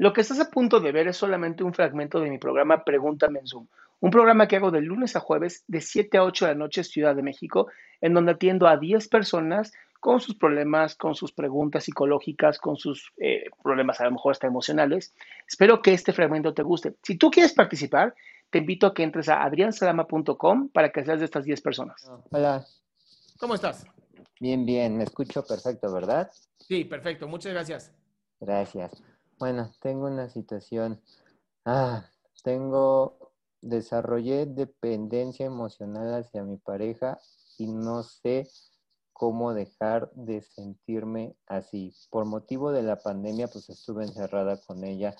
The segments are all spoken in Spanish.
Lo que estás a punto de ver es solamente un fragmento de mi programa Pregúntame en Zoom, un programa que hago de lunes a jueves de 7 a 8 de la noche Ciudad de México, en donde atiendo a 10 personas con sus problemas, con sus preguntas psicológicas, con sus eh, problemas a lo mejor hasta emocionales. Espero que este fragmento te guste. Si tú quieres participar, te invito a que entres a adriansalama.com para que seas de estas 10 personas. Hola, ¿Cómo estás? bien, bien, me escucho perfecto, ¿verdad? Sí, perfecto. Muchas gracias. Gracias. Bueno, tengo una situación. Ah, tengo, desarrollé dependencia emocional hacia mi pareja y no sé cómo dejar de sentirme así. Por motivo de la pandemia, pues estuve encerrada con ella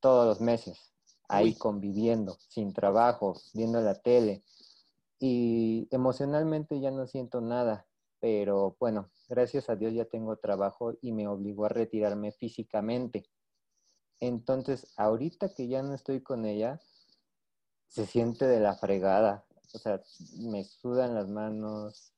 todos los meses, ahí Uy. conviviendo, sin trabajo, viendo la tele. Y emocionalmente ya no siento nada, pero bueno, gracias a Dios ya tengo trabajo y me obligó a retirarme físicamente. Entonces, ahorita que ya no estoy con ella, se siente de la fregada. O sea, me sudan las manos,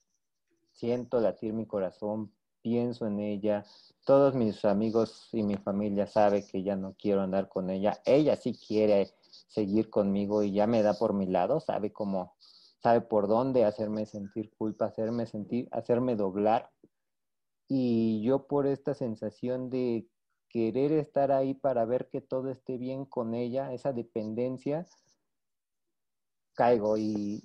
siento latir mi corazón, pienso en ella. Todos mis amigos y mi familia saben que ya no quiero andar con ella. Ella sí quiere seguir conmigo y ya me da por mi lado, sabe cómo, sabe por dónde hacerme sentir culpa, hacerme sentir, hacerme doblar. Y yo por esta sensación de querer estar ahí para ver que todo esté bien con ella, esa dependencia, caigo y,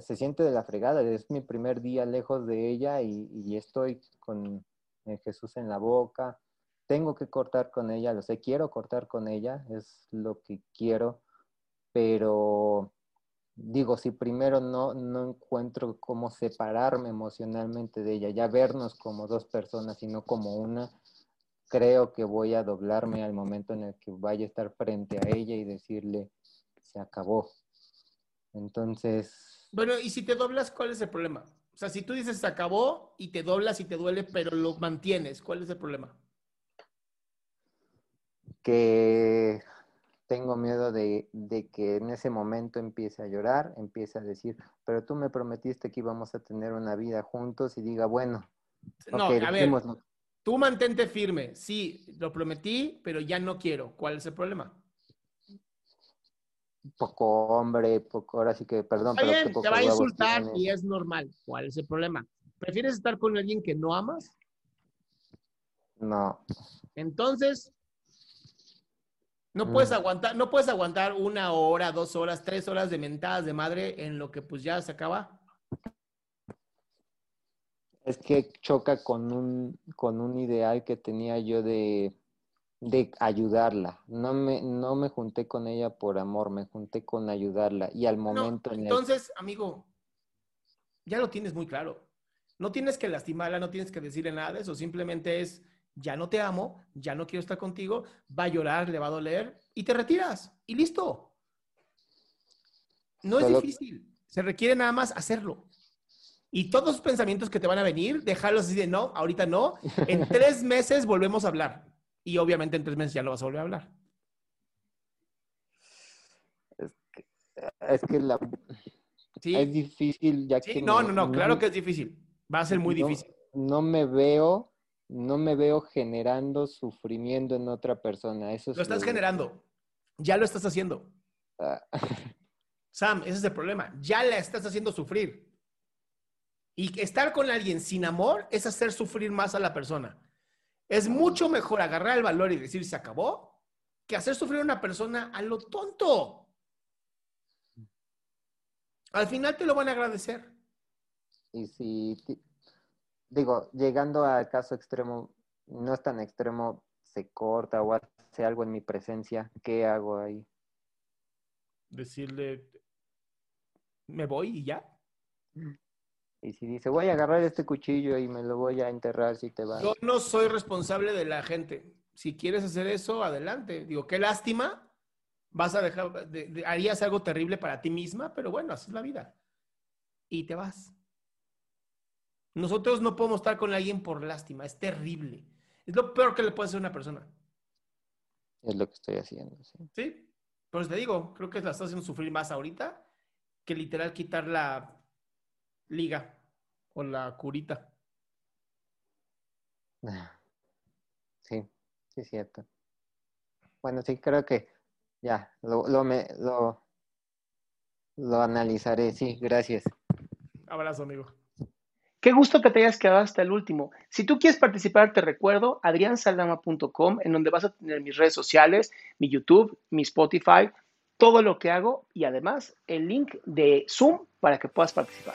se siente de la fregada. Es mi primer día lejos de ella y, y estoy con eh, Jesús en la boca. Tengo que cortar con ella, lo sé, quiero cortar con ella, es lo que quiero, pero digo, si primero no, no encuentro cómo separarme emocionalmente de ella, ya vernos como dos personas y no como una, creo que voy a doblarme al momento en el que vaya a estar frente a ella y decirle, se acabó. Entonces, Bueno, y si te doblas, ¿cuál es el problema? O sea, si tú dices se acabó y te doblas y te duele, pero lo mantienes, ¿cuál es el problema? que tengo miedo de, de que en ese momento empiece a llorar, empiece a decir, pero tú me prometiste que íbamos a tener una vida juntos y diga, bueno, No, ok, a ver. Tú mantente firme. Sí, lo prometí, pero ya no quiero. ¿Cuál es el problema? poco hombre, poco, ahora sí que, perdón, Está pero bien, qué poco te va a insultar y es normal. ¿Cuál es el problema? ¿Prefieres estar con alguien que no amas? No, Entonces, no puedes Mm. aguantar, no puedes aguantar una hora, dos horas, tres horas de mentadas de madre en lo que pues ya se acaba. Es que choca con un, con un ideal que tenía yo de, de ayudarla. No me, no me junté con ella por amor, me junté con ayudarla. Y al No, momento el entonces, amigo, ya lo tienes muy claro. No tienes que lastimarla, no tienes que decirle nada de eso. Simplemente es, ya no te amo, ya no quiero estar contigo, va a llorar, le va a doler y te retiras y listo. No es difícil, se requiere nada más hacerlo. Y todos los pensamientos que te van a venir, dejarlos así de no, ahorita no. En tres meses volvemos a hablar. Y obviamente en tres meses ya no vas a volver a hablar. es que la, ¿Sí? es difícil ya Sí, que no, no, no, claro que es difícil. Va a ser muy no- difícil. no me veo no me veo generando sufrimiento en otra persona. Eso es Lo estás generando. Ya lo estás haciendo. Ah, Sam, ese es el problema. Ya la estás haciendo sufrir. Y estar con alguien sin amor es hacer sufrir más a la persona. Es mucho mejor agarrar el valor y decir se acabó que hacer sufrir a una persona a lo tonto. Al final te lo van a agradecer. y si, digo, llegando al caso extremo, no es tan extremo, se corta o hace algo en mi presencia, ¿qué hago ahí? Decirle, me voy y ya. Y si dice, voy a agarrar este cuchillo y me lo voy a enterrar si te vas. Yo no soy responsable de la gente. Si quieres hacer eso, adelante. Digo, qué lástima. Vas a dejar, de- de- harías algo terrible para ti misma, pero bueno, así es la vida. Y te vas. Nosotros no podemos estar con alguien por lástima. Es terrible. Es lo peor que le puede hacer a una persona. Es lo que estoy haciendo, sí. ¿Sí? Por eso te digo, creo que la estás haciendo sufrir más ahorita que literal quitar la liga o la curita. Sí, sí es cierto. Bueno, sí, creo que ya, lo, lo, me, lo, lo analizaré, sí, gracias. Abrazo, amigo. Qué gusto que te hayas quedado hasta el último. Si tú quieres participar, te recuerdo adriansaldama.com, en donde vas a tener mis redes sociales, mi YouTube, mi Spotify, todo lo que hago y además el link de Zoom para que puedas participar.